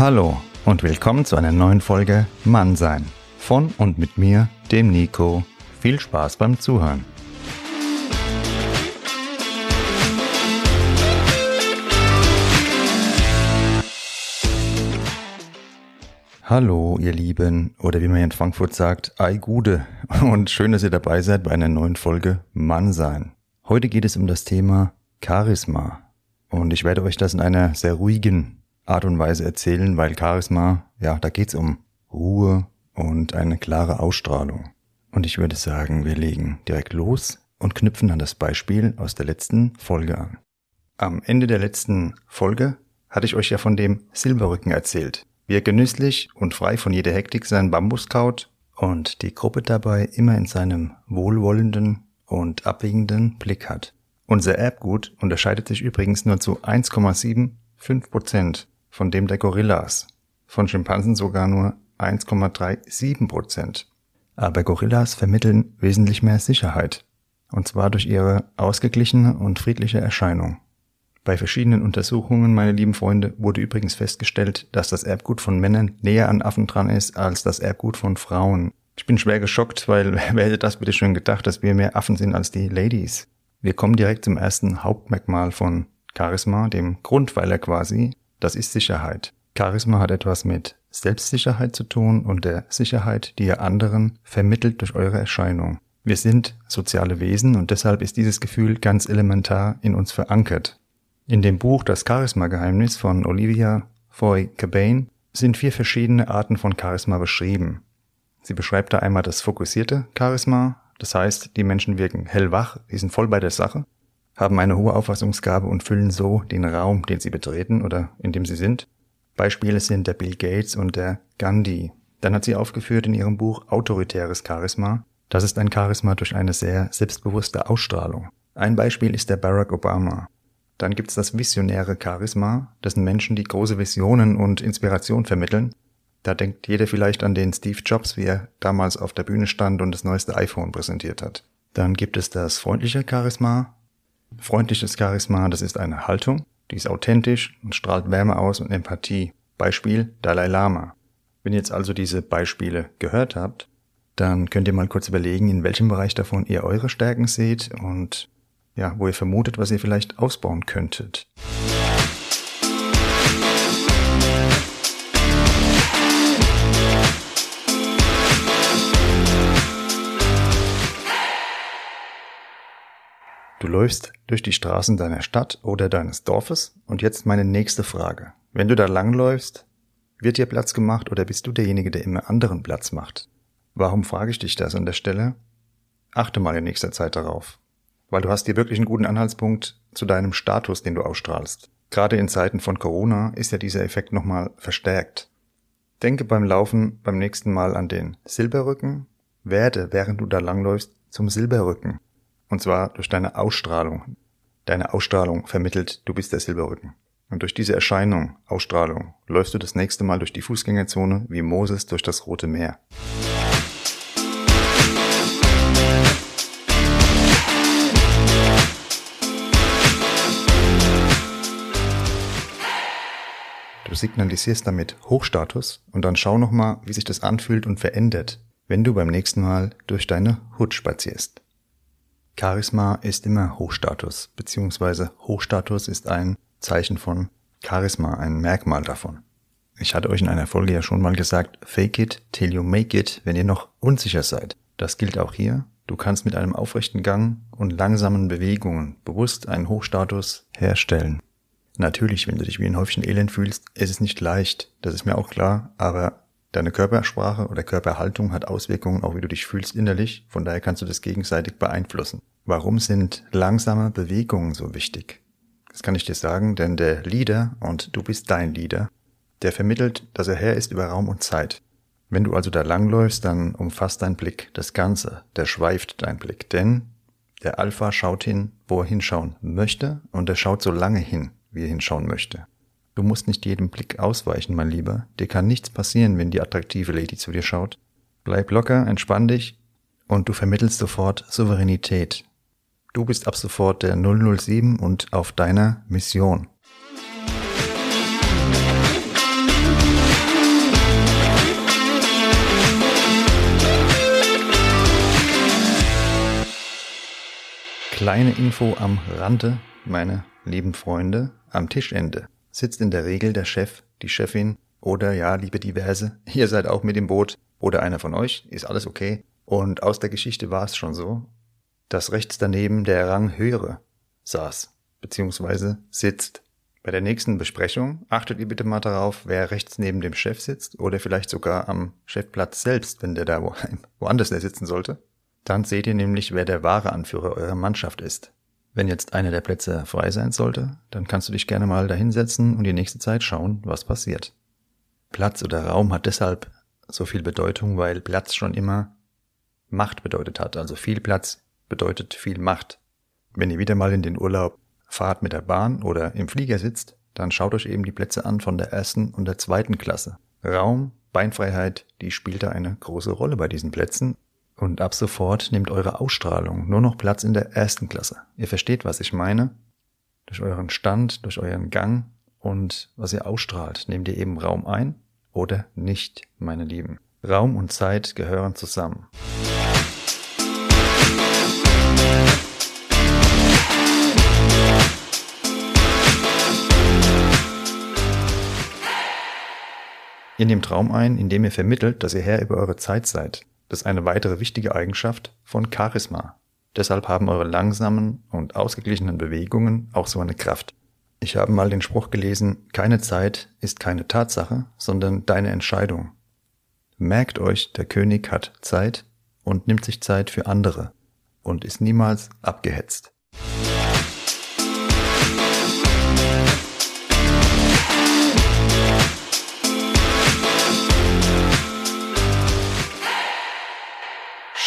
Hallo und willkommen zu einer neuen Folge Mannsein. Von und mit mir, dem Nico. Viel Spaß beim Zuhören. Hallo, ihr Lieben, oder wie man in Frankfurt sagt, Ei Gude. Und schön, dass ihr dabei seid bei einer neuen Folge Mannsein. Heute geht es um das Thema Charisma. Und ich werde euch das in einer sehr ruhigen Art und Weise erzählen, weil Charisma, ja, da geht's um Ruhe und eine klare Ausstrahlung. Und ich würde sagen, wir legen direkt los und knüpfen an das Beispiel aus der letzten Folge an. Am Ende der letzten Folge hatte ich euch ja von dem Silberrücken erzählt, wie er genüsslich und frei von jeder Hektik seinen Bambus kaut und die Gruppe dabei immer in seinem wohlwollenden und abwiegenden Blick hat. Unser Erbgut unterscheidet sich übrigens nur zu 1,75 Prozent von dem der Gorillas, von Schimpansen sogar nur 1,37 Prozent. Aber Gorillas vermitteln wesentlich mehr Sicherheit, und zwar durch ihre ausgeglichene und friedliche Erscheinung. Bei verschiedenen Untersuchungen, meine lieben Freunde, wurde übrigens festgestellt, dass das Erbgut von Männern näher an Affen dran ist als das Erbgut von Frauen. Ich bin schwer geschockt, weil wer hätte das bitte schon gedacht, dass wir mehr Affen sind als die Ladies? Wir kommen direkt zum ersten Hauptmerkmal von Charisma, dem Grundpfeiler quasi. Das ist Sicherheit. Charisma hat etwas mit Selbstsicherheit zu tun und der Sicherheit, die ihr anderen vermittelt durch eure Erscheinung. Wir sind soziale Wesen und deshalb ist dieses Gefühl ganz elementar in uns verankert. In dem Buch Das Charisma-Geheimnis von Olivia Foy Cabane sind vier verschiedene Arten von Charisma beschrieben. Sie beschreibt da einmal das fokussierte Charisma, das heißt, die Menschen wirken hellwach, die sind voll bei der Sache, haben eine hohe Auffassungsgabe und füllen so den Raum, den sie betreten oder in dem sie sind. Beispiele sind der Bill Gates und der Gandhi. Dann hat sie aufgeführt in ihrem Buch Autoritäres Charisma. Das ist ein Charisma durch eine sehr selbstbewusste Ausstrahlung. Ein Beispiel ist der Barack Obama. Dann gibt's das visionäre Charisma, das sind Menschen, die große Visionen und Inspiration vermitteln. Da denkt jeder vielleicht an den Steve Jobs, wie er damals auf der Bühne stand und das neueste iPhone präsentiert hat. Dann gibt es das freundliche Charisma. Freundliches Charisma, das ist eine Haltung, die ist authentisch und strahlt Wärme aus und Empathie. Beispiel Dalai Lama. Wenn ihr jetzt also diese Beispiele gehört habt, dann könnt ihr mal kurz überlegen, in welchem Bereich davon ihr eure Stärken seht und ja, wo ihr vermutet, was ihr vielleicht ausbauen könntet. Du läufst durch die Straßen deiner Stadt oder deines Dorfes und jetzt meine nächste Frage. Wenn du da langläufst, wird dir Platz gemacht oder bist du derjenige, der immer anderen Platz macht? Warum frage ich dich das an der Stelle? Achte mal in nächster Zeit darauf weil du hast dir wirklich einen guten Anhaltspunkt zu deinem Status, den du ausstrahlst. Gerade in Zeiten von Corona ist ja dieser Effekt nochmal verstärkt. Denke beim Laufen beim nächsten Mal an den Silberrücken, werde, während du da langläufst, zum Silberrücken. Und zwar durch deine Ausstrahlung. Deine Ausstrahlung vermittelt, du bist der Silberrücken. Und durch diese Erscheinung, Ausstrahlung, läufst du das nächste Mal durch die Fußgängerzone wie Moses durch das Rote Meer. Du signalisierst damit Hochstatus und dann schau nochmal, wie sich das anfühlt und verändert, wenn du beim nächsten Mal durch deine Hut spazierst. Charisma ist immer Hochstatus, beziehungsweise Hochstatus ist ein Zeichen von Charisma, ein Merkmal davon. Ich hatte euch in einer Folge ja schon mal gesagt, fake it till you make it, wenn ihr noch unsicher seid. Das gilt auch hier. Du kannst mit einem aufrechten Gang und langsamen Bewegungen bewusst einen Hochstatus herstellen. Natürlich, wenn du dich wie ein Häufchen Elend fühlst, ist es nicht leicht, das ist mir auch klar, aber deine Körpersprache oder Körperhaltung hat Auswirkungen auch wie du dich fühlst innerlich, von daher kannst du das gegenseitig beeinflussen. Warum sind langsame Bewegungen so wichtig? Das kann ich dir sagen, denn der Leader, und du bist dein Leader, der vermittelt, dass er Herr ist über Raum und Zeit. Wenn du also da langläufst, dann umfasst dein Blick das Ganze, der schweift dein Blick, denn der Alpha schaut hin, wo er hinschauen möchte, und er schaut so lange hin, wie er hinschauen möchte. Du musst nicht jedem Blick ausweichen, mein Lieber. Dir kann nichts passieren, wenn die attraktive Lady zu dir schaut. Bleib locker, entspann dich und du vermittelst sofort Souveränität. Du bist ab sofort der 007 und auf deiner Mission. Kleine Info am Rande, meine lieben Freunde, am Tischende sitzt in der Regel der Chef, die Chefin oder ja, liebe Diverse, ihr seid auch mit im Boot oder einer von euch, ist alles okay. Und aus der Geschichte war es schon so, dass rechts daneben der Rang höhere saß, beziehungsweise sitzt. Bei der nächsten Besprechung achtet ihr bitte mal darauf, wer rechts neben dem Chef sitzt oder vielleicht sogar am Chefplatz selbst, wenn der da wo, woanders der sitzen sollte. Dann seht ihr nämlich, wer der wahre Anführer eurer Mannschaft ist. Wenn jetzt einer der Plätze frei sein sollte, dann kannst du dich gerne mal dahinsetzen und die nächste Zeit schauen, was passiert. Platz oder Raum hat deshalb so viel Bedeutung, weil Platz schon immer Macht bedeutet hat. Also viel Platz bedeutet viel Macht. Wenn ihr wieder mal in den Urlaub fahrt mit der Bahn oder im Flieger sitzt, dann schaut euch eben die Plätze an von der ersten und der zweiten Klasse. Raum, Beinfreiheit, die spielt da eine große Rolle bei diesen Plätzen. Und ab sofort nehmt eure Ausstrahlung nur noch Platz in der ersten Klasse. Ihr versteht, was ich meine? Durch euren Stand, durch euren Gang und was ihr ausstrahlt, nehmt ihr eben Raum ein oder nicht, meine Lieben. Raum und Zeit gehören zusammen. Ihr nehmt Raum ein, indem ihr vermittelt, dass ihr Herr über eure Zeit seid. Das ist eine weitere wichtige Eigenschaft von Charisma. Deshalb haben eure langsamen und ausgeglichenen Bewegungen auch so eine Kraft. Ich habe mal den Spruch gelesen, keine Zeit ist keine Tatsache, sondern deine Entscheidung. Merkt euch, der König hat Zeit und nimmt sich Zeit für andere und ist niemals abgehetzt.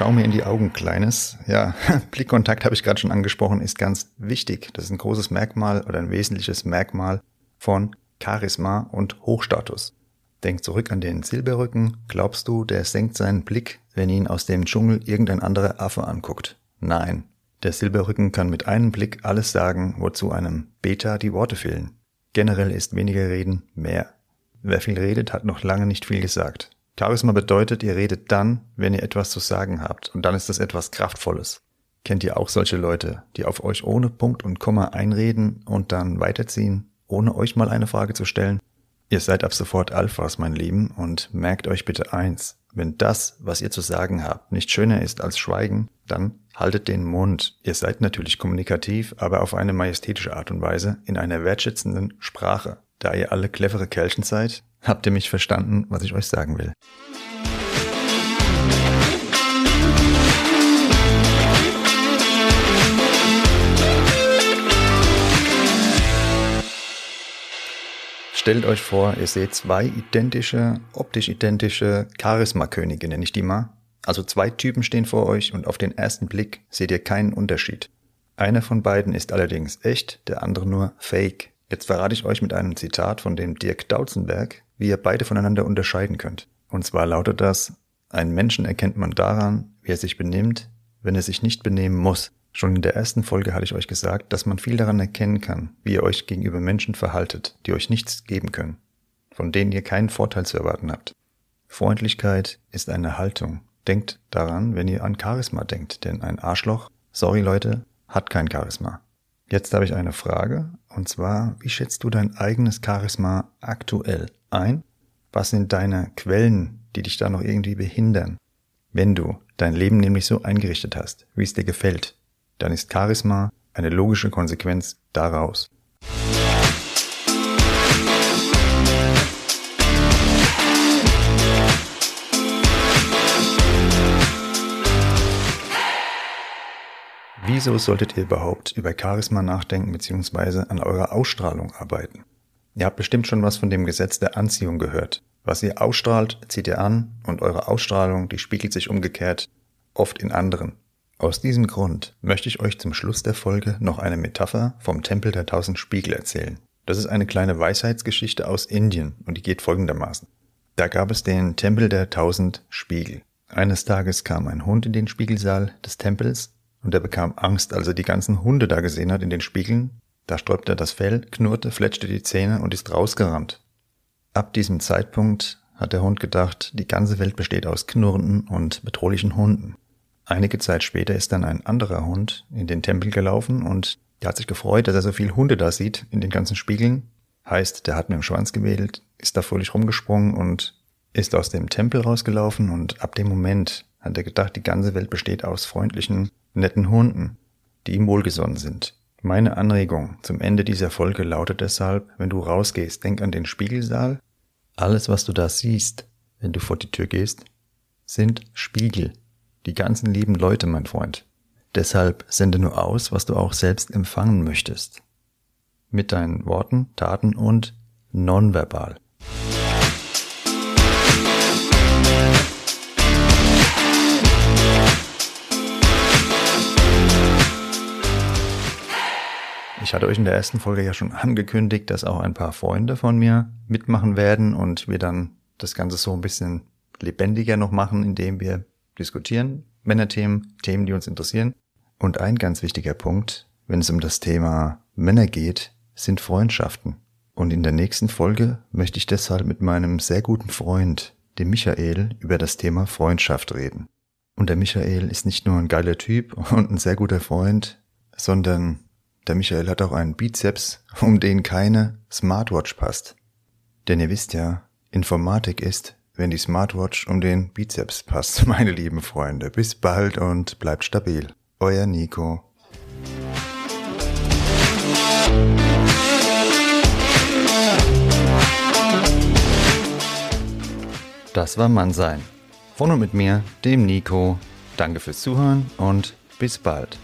Schau mir in die Augen, Kleines. Ja, Blickkontakt habe ich gerade schon angesprochen, ist ganz wichtig. Das ist ein großes Merkmal oder ein wesentliches Merkmal von Charisma und Hochstatus. Denk zurück an den Silberrücken. Glaubst du, der senkt seinen Blick, wenn ihn aus dem Dschungel irgendein anderer Affe anguckt? Nein. Der Silberrücken kann mit einem Blick alles sagen, wozu einem Beta die Worte fehlen. Generell ist weniger Reden mehr. Wer viel redet, hat noch lange nicht viel gesagt. Charisma bedeutet, ihr redet dann, wenn ihr etwas zu sagen habt, und dann ist das etwas Kraftvolles. Kennt ihr auch solche Leute, die auf euch ohne Punkt und Komma einreden und dann weiterziehen, ohne euch mal eine Frage zu stellen? Ihr seid ab sofort Alphas, mein Lieben, und merkt euch bitte eins. Wenn das, was ihr zu sagen habt, nicht schöner ist als Schweigen, dann haltet den Mund. Ihr seid natürlich kommunikativ, aber auf eine majestätische Art und Weise, in einer wertschätzenden Sprache. Da ihr alle clevere Kerlchen seid, habt ihr mich verstanden, was ich euch sagen will. Stellt euch vor, ihr seht zwei identische, optisch identische Charisma-Könige, nenne ich die mal. Also zwei Typen stehen vor euch und auf den ersten Blick seht ihr keinen Unterschied. Einer von beiden ist allerdings echt, der andere nur fake. Jetzt verrate ich euch mit einem Zitat von dem Dirk Dautzenberg, wie ihr beide voneinander unterscheiden könnt. Und zwar lautet das, einen Menschen erkennt man daran, wie er sich benimmt, wenn er sich nicht benehmen muss. Schon in der ersten Folge hatte ich euch gesagt, dass man viel daran erkennen kann, wie ihr euch gegenüber Menschen verhaltet, die euch nichts geben können, von denen ihr keinen Vorteil zu erwarten habt. Freundlichkeit ist eine Haltung. Denkt daran, wenn ihr an Charisma denkt, denn ein Arschloch, sorry Leute, hat kein Charisma. Jetzt habe ich eine Frage, und zwar, wie schätzt du dein eigenes Charisma aktuell ein? Was sind deine Quellen, die dich da noch irgendwie behindern? Wenn du dein Leben nämlich so eingerichtet hast, wie es dir gefällt, dann ist Charisma eine logische Konsequenz daraus. Wieso solltet ihr überhaupt über Charisma nachdenken bzw. an eurer Ausstrahlung arbeiten? Ihr habt bestimmt schon was von dem Gesetz der Anziehung gehört. Was ihr ausstrahlt, zieht ihr an und eure Ausstrahlung, die spiegelt sich umgekehrt oft in anderen. Aus diesem Grund möchte ich euch zum Schluss der Folge noch eine Metapher vom Tempel der tausend Spiegel erzählen. Das ist eine kleine Weisheitsgeschichte aus Indien und die geht folgendermaßen. Da gab es den Tempel der tausend Spiegel. Eines Tages kam ein Hund in den Spiegelsaal des Tempels und er bekam Angst, als er die ganzen Hunde da gesehen hat in den Spiegeln. Da sträubte er das Fell, knurrte, fletschte die Zähne und ist rausgerannt. Ab diesem Zeitpunkt hat der Hund gedacht, die ganze Welt besteht aus knurrenden und bedrohlichen Hunden. Einige Zeit später ist dann ein anderer Hund in den Tempel gelaufen und der hat sich gefreut, dass er so viele Hunde da sieht in den ganzen Spiegeln. Heißt, der hat mit dem Schwanz gewedelt, ist da fröhlich rumgesprungen und ist aus dem Tempel rausgelaufen und ab dem Moment hat er gedacht, die ganze Welt besteht aus freundlichen, netten Hunden, die ihm wohlgesonnen sind. Meine Anregung zum Ende dieser Folge lautet deshalb, wenn du rausgehst, denk an den Spiegelsaal. Alles, was du da siehst, wenn du vor die Tür gehst, sind Spiegel. Die ganzen lieben Leute, mein Freund. Deshalb sende nur aus, was du auch selbst empfangen möchtest. Mit deinen Worten, Taten und nonverbal. Ich hatte euch in der ersten Folge ja schon angekündigt, dass auch ein paar Freunde von mir mitmachen werden und wir dann das Ganze so ein bisschen lebendiger noch machen, indem wir diskutieren, Männerthemen, Themen, die uns interessieren. Und ein ganz wichtiger Punkt, wenn es um das Thema Männer geht, sind Freundschaften. Und in der nächsten Folge möchte ich deshalb mit meinem sehr guten Freund, dem Michael, über das Thema Freundschaft reden. Und der Michael ist nicht nur ein geiler Typ und ein sehr guter Freund, sondern der Michael hat auch einen Bizeps, um den keine Smartwatch passt. Denn ihr wisst ja, Informatik ist wenn die Smartwatch um den Bizeps passt, meine lieben Freunde. Bis bald und bleibt stabil. Euer Nico. Das war Mannsein. Von und mit mir, dem Nico. Danke fürs Zuhören und bis bald.